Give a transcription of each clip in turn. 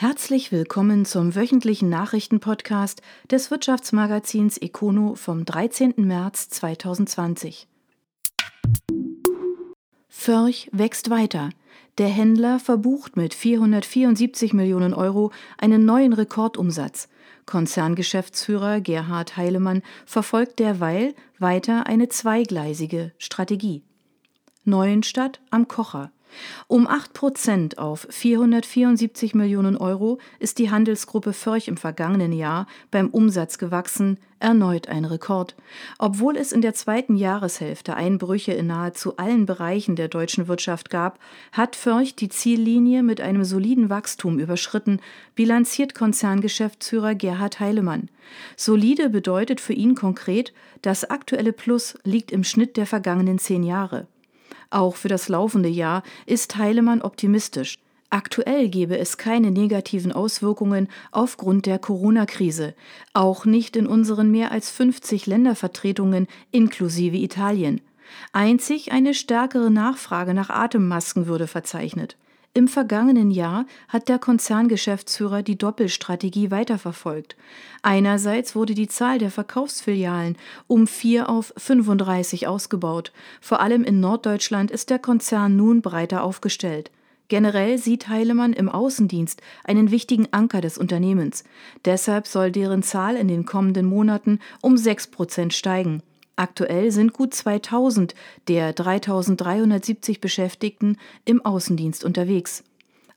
Herzlich willkommen zum wöchentlichen Nachrichtenpodcast des Wirtschaftsmagazins Econo vom 13. März 2020. Förch wächst weiter. Der Händler verbucht mit 474 Millionen Euro einen neuen Rekordumsatz. Konzerngeschäftsführer Gerhard Heilemann verfolgt derweil weiter eine zweigleisige Strategie. Neuenstadt am Kocher. Um 8 Prozent auf 474 Millionen Euro ist die Handelsgruppe Förch im vergangenen Jahr beim Umsatz gewachsen, erneut ein Rekord. Obwohl es in der zweiten Jahreshälfte Einbrüche in nahezu allen Bereichen der deutschen Wirtschaft gab, hat Förch die Ziellinie mit einem soliden Wachstum überschritten, bilanziert Konzerngeschäftsführer Gerhard Heilemann. Solide bedeutet für ihn konkret, das aktuelle Plus liegt im Schnitt der vergangenen zehn Jahre. Auch für das laufende Jahr ist Heilemann optimistisch. Aktuell gebe es keine negativen Auswirkungen aufgrund der Corona-Krise, auch nicht in unseren mehr als 50 Ländervertretungen inklusive Italien. Einzig eine stärkere Nachfrage nach Atemmasken würde verzeichnet. Im vergangenen Jahr hat der Konzerngeschäftsführer die Doppelstrategie weiterverfolgt. Einerseits wurde die Zahl der Verkaufsfilialen um vier auf 35 ausgebaut. Vor allem in Norddeutschland ist der Konzern nun breiter aufgestellt. Generell sieht Heilemann im Außendienst einen wichtigen Anker des Unternehmens. Deshalb soll deren Zahl in den kommenden Monaten um sechs Prozent steigen. Aktuell sind gut 2000 der 3370 Beschäftigten im Außendienst unterwegs.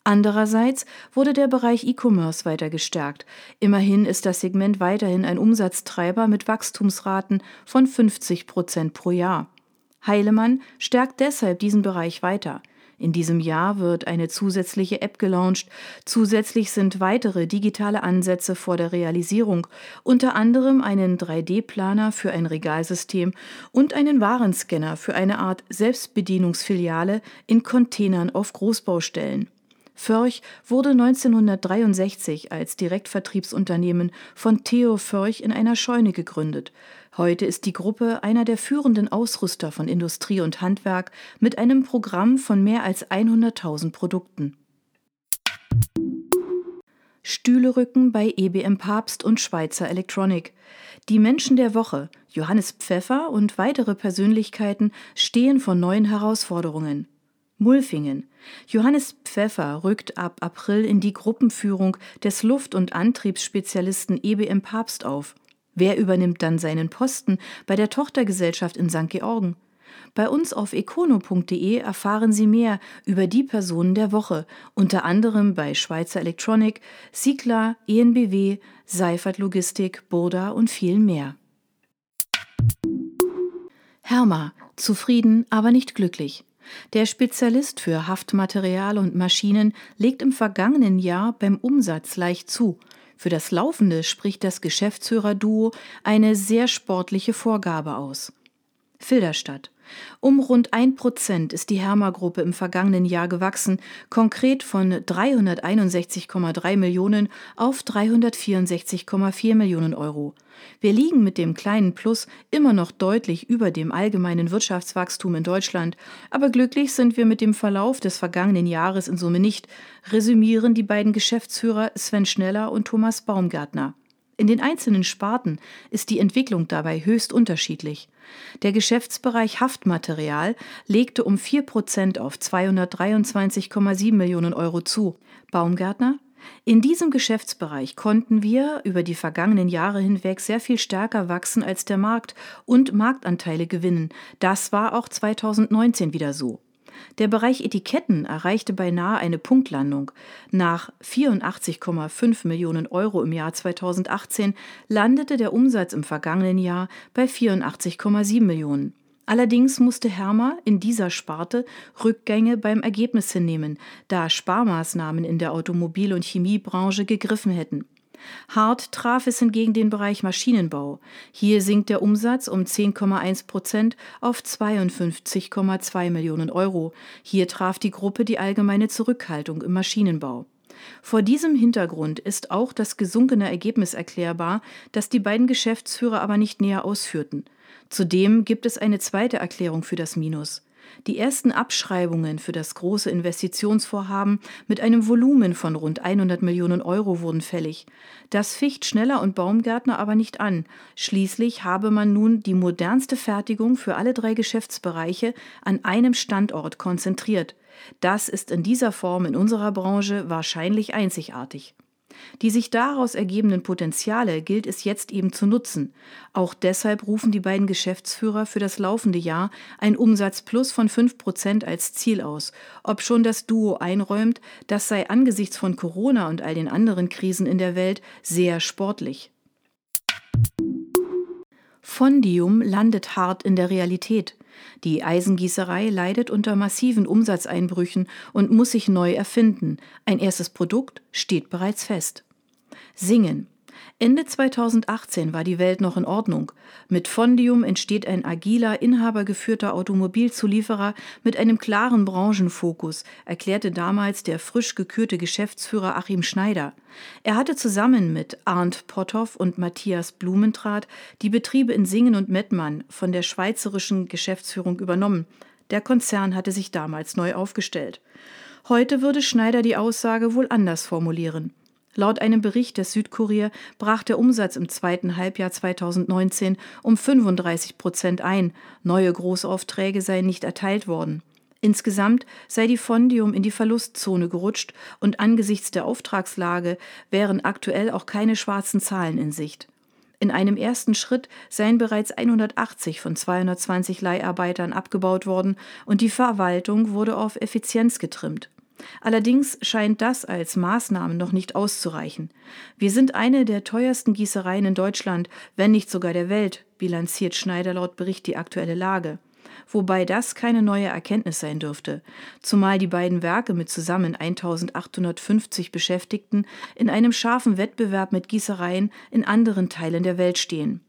Andererseits wurde der Bereich E-Commerce weiter gestärkt. Immerhin ist das Segment weiterhin ein Umsatztreiber mit Wachstumsraten von 50 Prozent pro Jahr. Heilemann stärkt deshalb diesen Bereich weiter. In diesem Jahr wird eine zusätzliche App gelauncht. Zusätzlich sind weitere digitale Ansätze vor der Realisierung, unter anderem einen 3D-Planer für ein Regalsystem und einen Warenscanner für eine Art Selbstbedienungsfiliale in Containern auf Großbaustellen. Förch wurde 1963 als Direktvertriebsunternehmen von Theo Förch in einer Scheune gegründet. Heute ist die Gruppe einer der führenden Ausrüster von Industrie und Handwerk mit einem Programm von mehr als 100.000 Produkten. Stühlerücken bei EBM Papst und Schweizer Electronic. Die Menschen der Woche, Johannes Pfeffer und weitere Persönlichkeiten stehen vor neuen Herausforderungen. Mulfingen. Johannes Pfeffer rückt ab April in die Gruppenführung des Luft- und Antriebsspezialisten EBM Papst auf. Wer übernimmt dann seinen Posten bei der Tochtergesellschaft in St. Georgen? Bei uns auf econo.de erfahren Sie mehr über die Personen der Woche, unter anderem bei Schweizer Electronic, Sigla, ENBW, Seifert Logistik, Burda und vielen mehr. Herma, zufrieden, aber nicht glücklich. Der Spezialist für Haftmaterial und Maschinen legt im vergangenen Jahr beim Umsatz leicht zu. Für das Laufende spricht das Geschäftsführerduo eine sehr sportliche Vorgabe aus. Filderstadt. Um rund ein Prozent ist die Herma-Gruppe im vergangenen Jahr gewachsen, konkret von 361,3 Millionen auf 364,4 Millionen Euro. Wir liegen mit dem kleinen Plus immer noch deutlich über dem allgemeinen Wirtschaftswachstum in Deutschland, aber glücklich sind wir mit dem Verlauf des vergangenen Jahres in Summe nicht, resümieren die beiden Geschäftsführer Sven Schneller und Thomas Baumgärtner. In den einzelnen Sparten ist die Entwicklung dabei höchst unterschiedlich. Der Geschäftsbereich Haftmaterial legte um 4 Prozent auf 223,7 Millionen Euro zu. Baumgärtner? In diesem Geschäftsbereich konnten wir über die vergangenen Jahre hinweg sehr viel stärker wachsen als der Markt und Marktanteile gewinnen. Das war auch 2019 wieder so. Der Bereich Etiketten erreichte beinahe eine Punktlandung. Nach 84,5 Millionen Euro im Jahr 2018 landete der Umsatz im vergangenen Jahr bei 84,7 Millionen. Allerdings musste Hermer in dieser Sparte Rückgänge beim Ergebnis hinnehmen, da Sparmaßnahmen in der Automobil- und Chemiebranche gegriffen hätten. Hart traf es hingegen den Bereich Maschinenbau. Hier sinkt der Umsatz um 10,1 Prozent auf 52,2 Millionen Euro. Hier traf die Gruppe die allgemeine Zurückhaltung im Maschinenbau. Vor diesem Hintergrund ist auch das gesunkene Ergebnis erklärbar, das die beiden Geschäftsführer aber nicht näher ausführten. Zudem gibt es eine zweite Erklärung für das Minus. Die ersten Abschreibungen für das große Investitionsvorhaben mit einem Volumen von rund 100 Millionen Euro wurden fällig. Das ficht Schneller und Baumgärtner aber nicht an. Schließlich habe man nun die modernste Fertigung für alle drei Geschäftsbereiche an einem Standort konzentriert. Das ist in dieser Form in unserer Branche wahrscheinlich einzigartig. Die sich daraus ergebenden Potenziale gilt es jetzt eben zu nutzen. Auch deshalb rufen die beiden Geschäftsführer für das laufende Jahr ein Umsatzplus von 5 Prozent als Ziel aus, ob schon das Duo einräumt, das sei angesichts von Corona und all den anderen Krisen in der Welt sehr sportlich. Fondium landet hart in der Realität. Die Eisengießerei leidet unter massiven Umsatzeinbrüchen und muss sich neu erfinden. Ein erstes Produkt steht bereits fest. Singen. Ende 2018 war die Welt noch in Ordnung. Mit Fondium entsteht ein agiler, inhabergeführter Automobilzulieferer mit einem klaren Branchenfokus, erklärte damals der frisch gekürte Geschäftsführer Achim Schneider. Er hatte zusammen mit Arndt Potthoff und Matthias Blumentrath die Betriebe in Singen und Mettmann von der schweizerischen Geschäftsführung übernommen. Der Konzern hatte sich damals neu aufgestellt. Heute würde Schneider die Aussage wohl anders formulieren. Laut einem Bericht des Südkurier brach der Umsatz im zweiten Halbjahr 2019 um 35 Prozent ein. Neue Großaufträge seien nicht erteilt worden. Insgesamt sei die Fondium in die Verlustzone gerutscht und angesichts der Auftragslage wären aktuell auch keine schwarzen Zahlen in Sicht. In einem ersten Schritt seien bereits 180 von 220 Leiharbeitern abgebaut worden und die Verwaltung wurde auf Effizienz getrimmt. Allerdings scheint das als Maßnahme noch nicht auszureichen. Wir sind eine der teuersten Gießereien in Deutschland, wenn nicht sogar der Welt, bilanziert Schneider laut Bericht die aktuelle Lage. Wobei das keine neue Erkenntnis sein dürfte, zumal die beiden Werke mit zusammen 1850 Beschäftigten in einem scharfen Wettbewerb mit Gießereien in anderen Teilen der Welt stehen.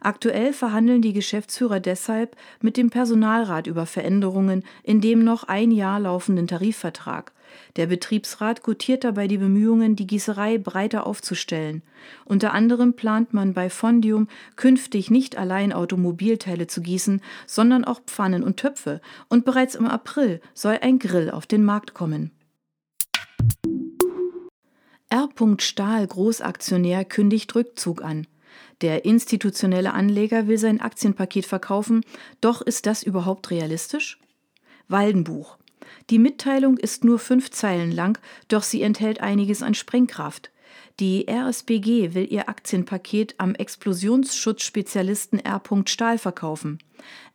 Aktuell verhandeln die Geschäftsführer deshalb mit dem Personalrat über Veränderungen in dem noch ein Jahr laufenden Tarifvertrag. Der Betriebsrat gutiert dabei die Bemühungen, die Gießerei breiter aufzustellen. Unter anderem plant man bei Fondium künftig nicht allein Automobilteile zu gießen, sondern auch Pfannen und Töpfe, und bereits im April soll ein Grill auf den Markt kommen. R. Stahl Großaktionär kündigt Rückzug an. Der institutionelle Anleger will sein Aktienpaket verkaufen, doch ist das überhaupt realistisch? Waldenbuch. Die Mitteilung ist nur fünf Zeilen lang, doch sie enthält einiges an Sprengkraft. Die RSBG will ihr Aktienpaket am Explosionsschutzspezialisten R. Stahl verkaufen.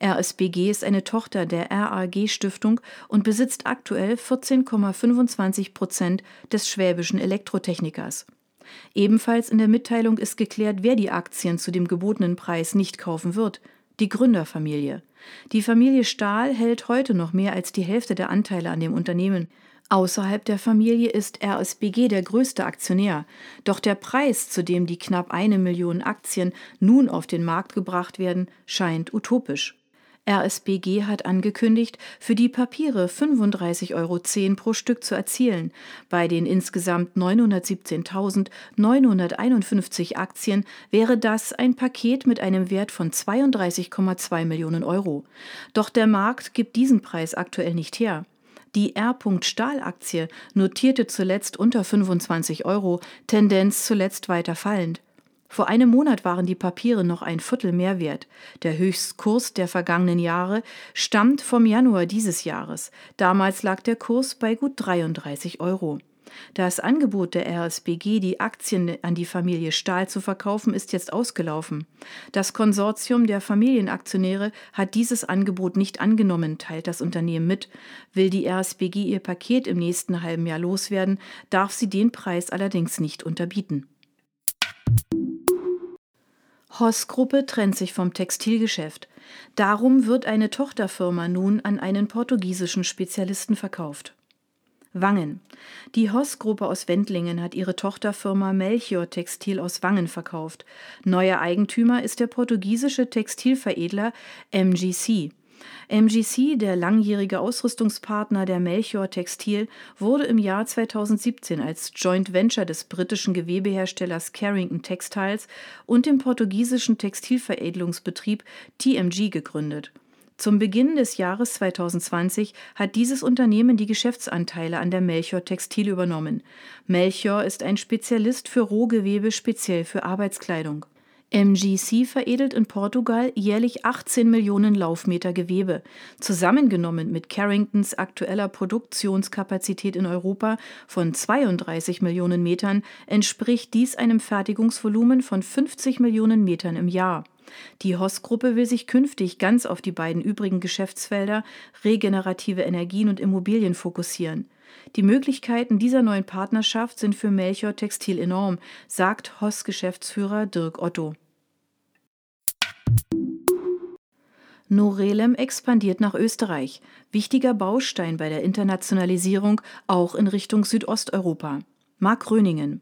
RSBG ist eine Tochter der RAG Stiftung und besitzt aktuell 14,25 Prozent des schwäbischen Elektrotechnikers. Ebenfalls in der Mitteilung ist geklärt, wer die Aktien zu dem gebotenen Preis nicht kaufen wird. Die Gründerfamilie. Die Familie Stahl hält heute noch mehr als die Hälfte der Anteile an dem Unternehmen. Außerhalb der Familie ist RSBG der größte Aktionär. Doch der Preis, zu dem die knapp eine Million Aktien nun auf den Markt gebracht werden, scheint utopisch. RSBG hat angekündigt, für die Papiere 35,10 Euro pro Stück zu erzielen. Bei den insgesamt 917.951 Aktien wäre das ein Paket mit einem Wert von 32,2 Millionen Euro. Doch der Markt gibt diesen Preis aktuell nicht her. Die R. Stahl-Aktie notierte zuletzt unter 25 Euro, Tendenz zuletzt weiter fallend. Vor einem Monat waren die Papiere noch ein Viertel mehr wert. Der Höchstkurs der vergangenen Jahre stammt vom Januar dieses Jahres. Damals lag der Kurs bei gut 33 Euro. Das Angebot der RSBG, die Aktien an die Familie Stahl zu verkaufen, ist jetzt ausgelaufen. Das Konsortium der Familienaktionäre hat dieses Angebot nicht angenommen, teilt das Unternehmen mit. Will die RSBG ihr Paket im nächsten halben Jahr loswerden, darf sie den Preis allerdings nicht unterbieten. Hoss-Gruppe trennt sich vom Textilgeschäft. Darum wird eine Tochterfirma nun an einen portugiesischen Spezialisten verkauft. Wangen. Die Hoss-Gruppe aus Wendlingen hat ihre Tochterfirma Melchior Textil aus Wangen verkauft. Neuer Eigentümer ist der portugiesische Textilveredler MGC. MGC, der langjährige Ausrüstungspartner der Melchior Textil, wurde im Jahr 2017 als Joint Venture des britischen Gewebeherstellers Carrington Textiles und dem portugiesischen Textilveredelungsbetrieb TMG gegründet. Zum Beginn des Jahres 2020 hat dieses Unternehmen die Geschäftsanteile an der Melchior Textil übernommen. Melchior ist ein Spezialist für Rohgewebe speziell für Arbeitskleidung. MGC veredelt in Portugal jährlich 18 Millionen Laufmeter Gewebe. Zusammengenommen mit Carringtons aktueller Produktionskapazität in Europa von 32 Millionen Metern entspricht dies einem Fertigungsvolumen von 50 Millionen Metern im Jahr. Die Hoss-Gruppe will sich künftig ganz auf die beiden übrigen Geschäftsfelder regenerative Energien und Immobilien fokussieren. Die Möglichkeiten dieser neuen Partnerschaft sind für Melchior Textil enorm, sagt Hoss-Geschäftsführer Dirk Otto. Norelem expandiert nach Österreich, wichtiger Baustein bei der Internationalisierung auch in Richtung Südosteuropa. Mark Röningen.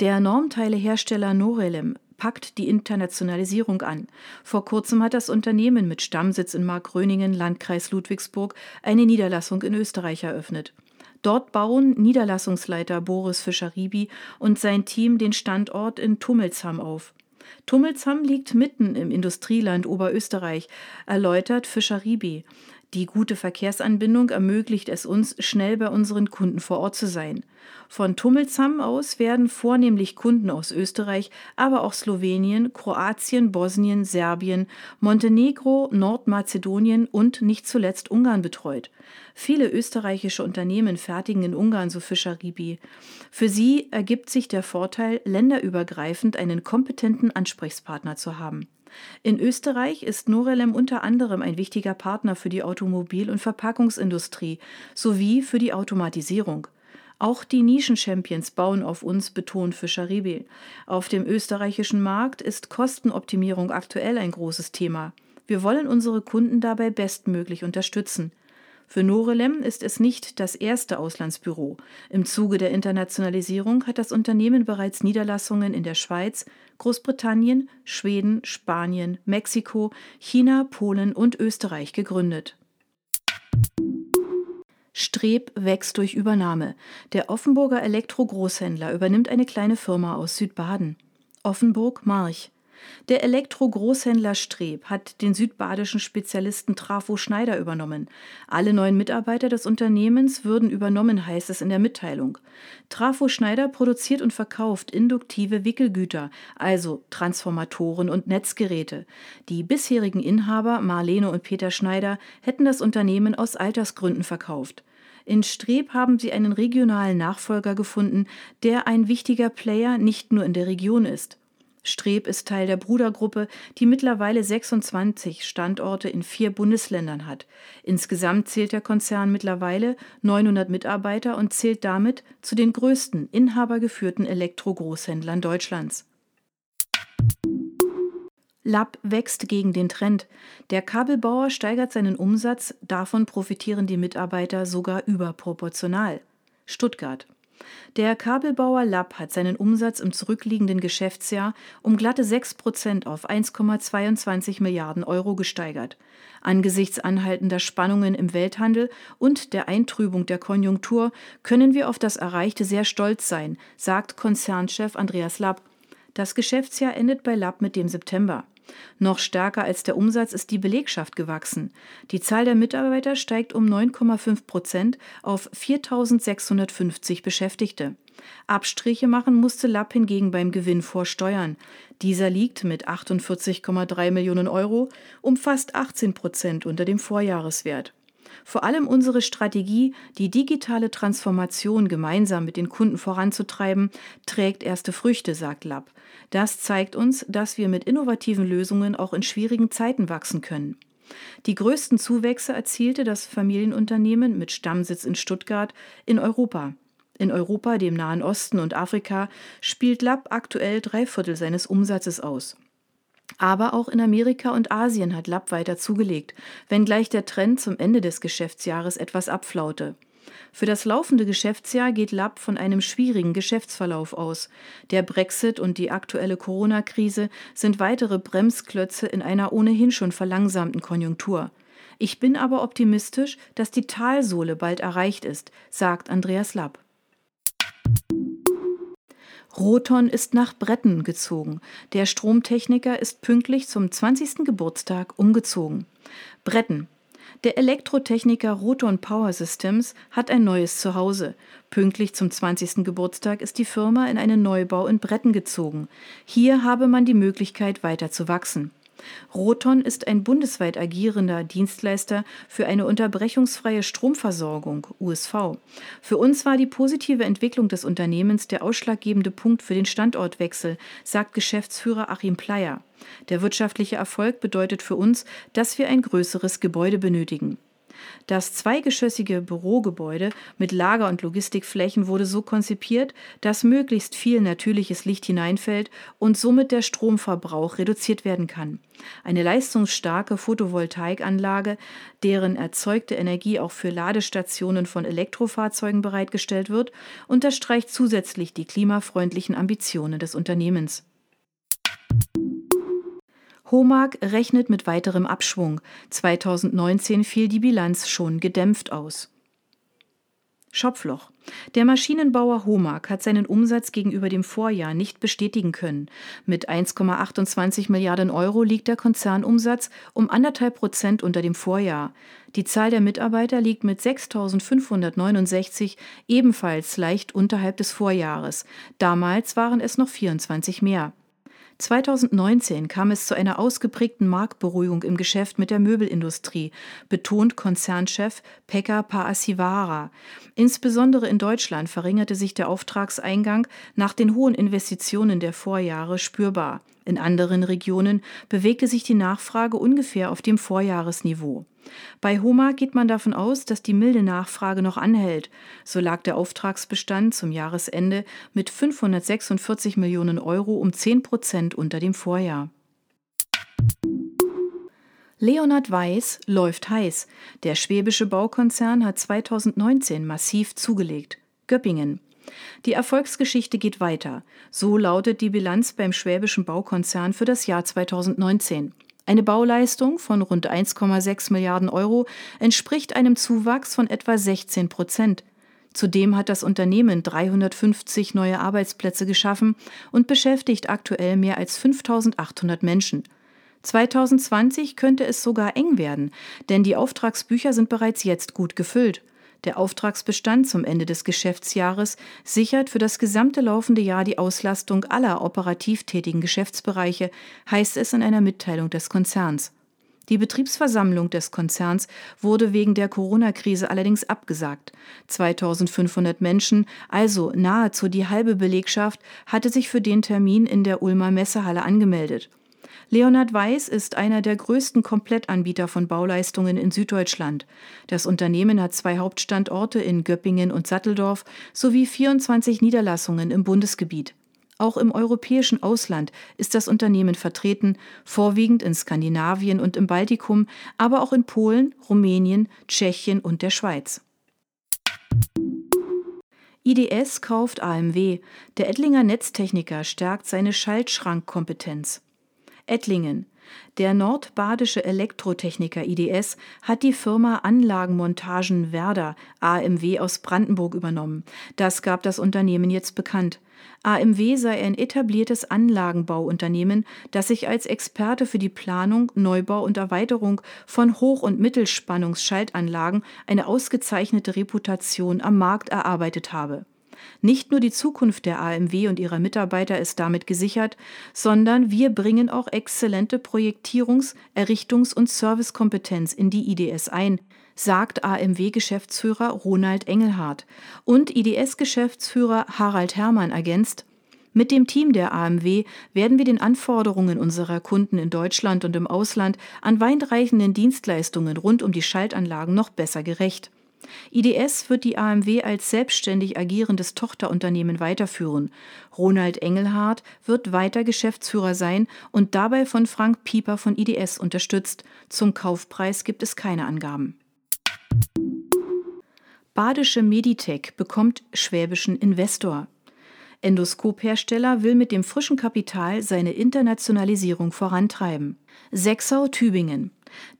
Der Normteilehersteller Norelem packt die Internationalisierung an. Vor kurzem hat das Unternehmen mit Stammsitz in Markgröningen, Landkreis Ludwigsburg, eine Niederlassung in Österreich eröffnet. Dort bauen Niederlassungsleiter Boris Fischer-Ribi und sein Team den Standort in Tummelsheim auf. Tummelsheim liegt mitten im Industrieland Oberösterreich, erläutert Fischer-Ribi. Die gute Verkehrsanbindung ermöglicht es uns, schnell bei unseren Kunden vor Ort zu sein. Von Tummelsam aus werden vornehmlich Kunden aus Österreich, aber auch Slowenien, Kroatien, Bosnien, Serbien, Montenegro, Nordmazedonien und nicht zuletzt Ungarn betreut. Viele österreichische Unternehmen fertigen in Ungarn, so Fischer Ribi. Für sie ergibt sich der Vorteil, länderübergreifend einen kompetenten Ansprechpartner zu haben. In Österreich ist Norelem unter anderem ein wichtiger Partner für die Automobil- und Verpackungsindustrie sowie für die Automatisierung. Auch die Nischen-Champions bauen auf uns, betont Fischer Riebel. Auf dem österreichischen Markt ist Kostenoptimierung aktuell ein großes Thema. Wir wollen unsere Kunden dabei bestmöglich unterstützen. Für Norelem ist es nicht das erste Auslandsbüro. Im Zuge der Internationalisierung hat das Unternehmen bereits Niederlassungen in der Schweiz, Großbritannien, Schweden, Spanien, Mexiko, China, Polen und Österreich gegründet. Streb wächst durch Übernahme. Der Offenburger Elektro-Großhändler übernimmt eine kleine Firma aus Südbaden. Offenburg-March. Der Elektro-Großhändler Streb hat den südbadischen Spezialisten Trafo Schneider übernommen. Alle neuen Mitarbeiter des Unternehmens würden übernommen, heißt es in der Mitteilung. Trafo Schneider produziert und verkauft induktive Wickelgüter, also Transformatoren und Netzgeräte. Die bisherigen Inhaber Marlene und Peter Schneider hätten das Unternehmen aus Altersgründen verkauft. In Streb haben sie einen regionalen Nachfolger gefunden, der ein wichtiger Player nicht nur in der Region ist. Streb ist Teil der Brudergruppe, die mittlerweile 26 Standorte in vier Bundesländern hat. Insgesamt zählt der Konzern mittlerweile 900 Mitarbeiter und zählt damit zu den größten inhabergeführten Elektro-Großhändlern Deutschlands. Lab wächst gegen den Trend. Der Kabelbauer steigert seinen Umsatz, davon profitieren die Mitarbeiter sogar überproportional. Stuttgart der Kabelbauer Lapp hat seinen Umsatz im zurückliegenden Geschäftsjahr um glatte 6 Prozent auf 1,22 Milliarden Euro gesteigert. Angesichts anhaltender Spannungen im Welthandel und der Eintrübung der Konjunktur können wir auf das Erreichte sehr stolz sein, sagt Konzernchef Andreas Lapp. Das Geschäftsjahr endet bei Lapp mit dem September. Noch stärker als der Umsatz ist die Belegschaft gewachsen. Die Zahl der Mitarbeiter steigt um 9,5 Prozent auf 4.650 Beschäftigte. Abstriche machen musste Lapp hingegen beim Gewinn vor Steuern. Dieser liegt mit 48,3 Millionen Euro um fast 18 Prozent unter dem Vorjahreswert. Vor allem unsere Strategie, die digitale Transformation gemeinsam mit den Kunden voranzutreiben, trägt erste Früchte, sagt Lapp. Das zeigt uns, dass wir mit innovativen Lösungen auch in schwierigen Zeiten wachsen können. Die größten Zuwächse erzielte das Familienunternehmen mit Stammsitz in Stuttgart in Europa. In Europa, dem Nahen Osten und Afrika spielt Lapp aktuell drei Viertel seines Umsatzes aus. Aber auch in Amerika und Asien hat Lapp weiter zugelegt, wenngleich der Trend zum Ende des Geschäftsjahres etwas abflaute. Für das laufende Geschäftsjahr geht Lapp von einem schwierigen Geschäftsverlauf aus. Der Brexit und die aktuelle Corona-Krise sind weitere Bremsklötze in einer ohnehin schon verlangsamten Konjunktur. Ich bin aber optimistisch, dass die Talsohle bald erreicht ist, sagt Andreas Lapp. Roton ist nach Bretten gezogen. Der Stromtechniker ist pünktlich zum 20. Geburtstag umgezogen. Bretten. Der Elektrotechniker Roton Power Systems hat ein neues Zuhause. Pünktlich zum 20. Geburtstag ist die Firma in einen Neubau in Bretten gezogen. Hier habe man die Möglichkeit, weiter zu wachsen. Roton ist ein bundesweit agierender Dienstleister für eine unterbrechungsfreie Stromversorgung USV. Für uns war die positive Entwicklung des Unternehmens der ausschlaggebende Punkt für den Standortwechsel, sagt Geschäftsführer Achim Pleier. Der wirtschaftliche Erfolg bedeutet für uns, dass wir ein größeres Gebäude benötigen. Das zweigeschossige Bürogebäude mit Lager- und Logistikflächen wurde so konzipiert, dass möglichst viel natürliches Licht hineinfällt und somit der Stromverbrauch reduziert werden kann. Eine leistungsstarke Photovoltaikanlage, deren erzeugte Energie auch für Ladestationen von Elektrofahrzeugen bereitgestellt wird, unterstreicht zusätzlich die klimafreundlichen Ambitionen des Unternehmens. Homag rechnet mit weiterem Abschwung. 2019 fiel die Bilanz schon gedämpft aus. Schopfloch. Der Maschinenbauer Homag hat seinen Umsatz gegenüber dem Vorjahr nicht bestätigen können. Mit 1,28 Milliarden Euro liegt der Konzernumsatz um anderthalb Prozent unter dem Vorjahr. Die Zahl der Mitarbeiter liegt mit 6.569 ebenfalls leicht unterhalb des Vorjahres. Damals waren es noch 24 mehr. 2019 kam es zu einer ausgeprägten Marktberuhigung im Geschäft mit der Möbelindustrie, betont Konzernchef Pekka Paasivara. Insbesondere in Deutschland verringerte sich der Auftragseingang nach den hohen Investitionen der Vorjahre spürbar. In anderen Regionen bewegte sich die Nachfrage ungefähr auf dem Vorjahresniveau. Bei Homa geht man davon aus, dass die milde Nachfrage noch anhält. So lag der Auftragsbestand zum Jahresende mit 546 Millionen Euro um 10 Prozent unter dem Vorjahr. Leonhard Weiß läuft heiß. Der schwäbische Baukonzern hat 2019 massiv zugelegt. Göppingen. Die Erfolgsgeschichte geht weiter. So lautet die Bilanz beim schwäbischen Baukonzern für das Jahr 2019. Eine Bauleistung von rund 1,6 Milliarden Euro entspricht einem Zuwachs von etwa 16 Prozent. Zudem hat das Unternehmen 350 neue Arbeitsplätze geschaffen und beschäftigt aktuell mehr als 5800 Menschen. 2020 könnte es sogar eng werden, denn die Auftragsbücher sind bereits jetzt gut gefüllt. Der Auftragsbestand zum Ende des Geschäftsjahres sichert für das gesamte laufende Jahr die Auslastung aller operativ tätigen Geschäftsbereiche, heißt es in einer Mitteilung des Konzerns. Die Betriebsversammlung des Konzerns wurde wegen der Corona-Krise allerdings abgesagt. 2500 Menschen, also nahezu die halbe Belegschaft, hatte sich für den Termin in der Ulmer Messehalle angemeldet. Leonhard Weiß ist einer der größten Komplettanbieter von Bauleistungen in Süddeutschland. Das Unternehmen hat zwei Hauptstandorte in Göppingen und Satteldorf sowie 24 Niederlassungen im Bundesgebiet. Auch im europäischen Ausland ist das Unternehmen vertreten, vorwiegend in Skandinavien und im Baltikum, aber auch in Polen, Rumänien, Tschechien und der Schweiz. IDS kauft AMW. Der Ettlinger Netztechniker stärkt seine Schaltschrankkompetenz. Ettlingen. Der nordbadische Elektrotechniker IDS hat die Firma Anlagenmontagen Werder AMW aus Brandenburg übernommen. Das gab das Unternehmen jetzt bekannt. AMW sei ein etabliertes Anlagenbauunternehmen, das sich als Experte für die Planung, Neubau und Erweiterung von Hoch- und Mittelspannungsschaltanlagen eine ausgezeichnete Reputation am Markt erarbeitet habe. Nicht nur die Zukunft der AMW und ihrer Mitarbeiter ist damit gesichert, sondern wir bringen auch exzellente Projektierungs-, Errichtungs- und Servicekompetenz in die IDS ein, sagt AMW-Geschäftsführer Ronald Engelhardt. Und IDS-Geschäftsführer Harald Herrmann ergänzt, mit dem Team der AMW werden wir den Anforderungen unserer Kunden in Deutschland und im Ausland an weitreichenden Dienstleistungen rund um die Schaltanlagen noch besser gerecht. IDS wird die AMW als selbstständig agierendes Tochterunternehmen weiterführen. Ronald Engelhardt wird weiter Geschäftsführer sein und dabei von Frank Pieper von IDS unterstützt. Zum Kaufpreis gibt es keine Angaben. Badische Meditech bekommt schwäbischen Investor. Endoskophersteller will mit dem frischen Kapital seine Internationalisierung vorantreiben. Sechsau Tübingen.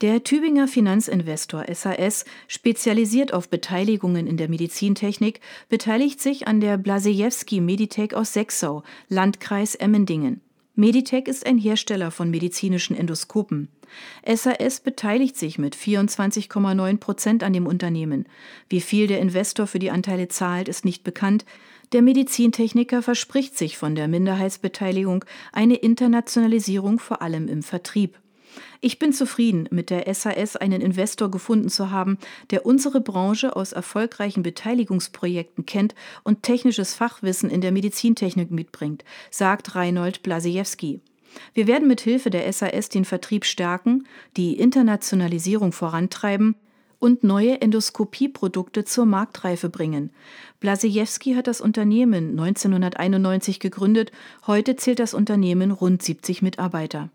Der Tübinger Finanzinvestor SAS, spezialisiert auf Beteiligungen in der Medizintechnik, beteiligt sich an der Blasejewski Meditech aus Sechsau, Landkreis Emmendingen. Meditech ist ein Hersteller von medizinischen Endoskopen. SAS beteiligt sich mit 24,9 Prozent an dem Unternehmen. Wie viel der Investor für die Anteile zahlt, ist nicht bekannt. Der Medizintechniker verspricht sich von der Minderheitsbeteiligung eine Internationalisierung vor allem im Vertrieb. Ich bin zufrieden, mit der SAS einen Investor gefunden zu haben, der unsere Branche aus erfolgreichen Beteiligungsprojekten kennt und technisches Fachwissen in der Medizintechnik mitbringt, sagt Reinhold Blasejewski. Wir werden mit Hilfe der SAS den Vertrieb stärken, die Internationalisierung vorantreiben und neue Endoskopieprodukte zur Marktreife bringen. Blasejewski hat das Unternehmen 1991 gegründet, heute zählt das Unternehmen rund 70 Mitarbeiter.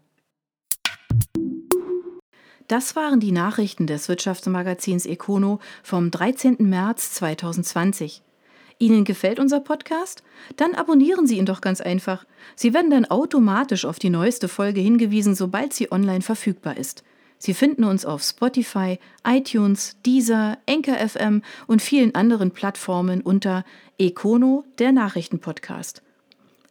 Das waren die Nachrichten des Wirtschaftsmagazins Econo vom 13. März 2020. Ihnen gefällt unser Podcast? Dann abonnieren Sie ihn doch ganz einfach. Sie werden dann automatisch auf die neueste Folge hingewiesen, sobald sie online verfügbar ist. Sie finden uns auf Spotify, iTunes, Deezer, Anchor FM und vielen anderen Plattformen unter Econo, der Nachrichtenpodcast.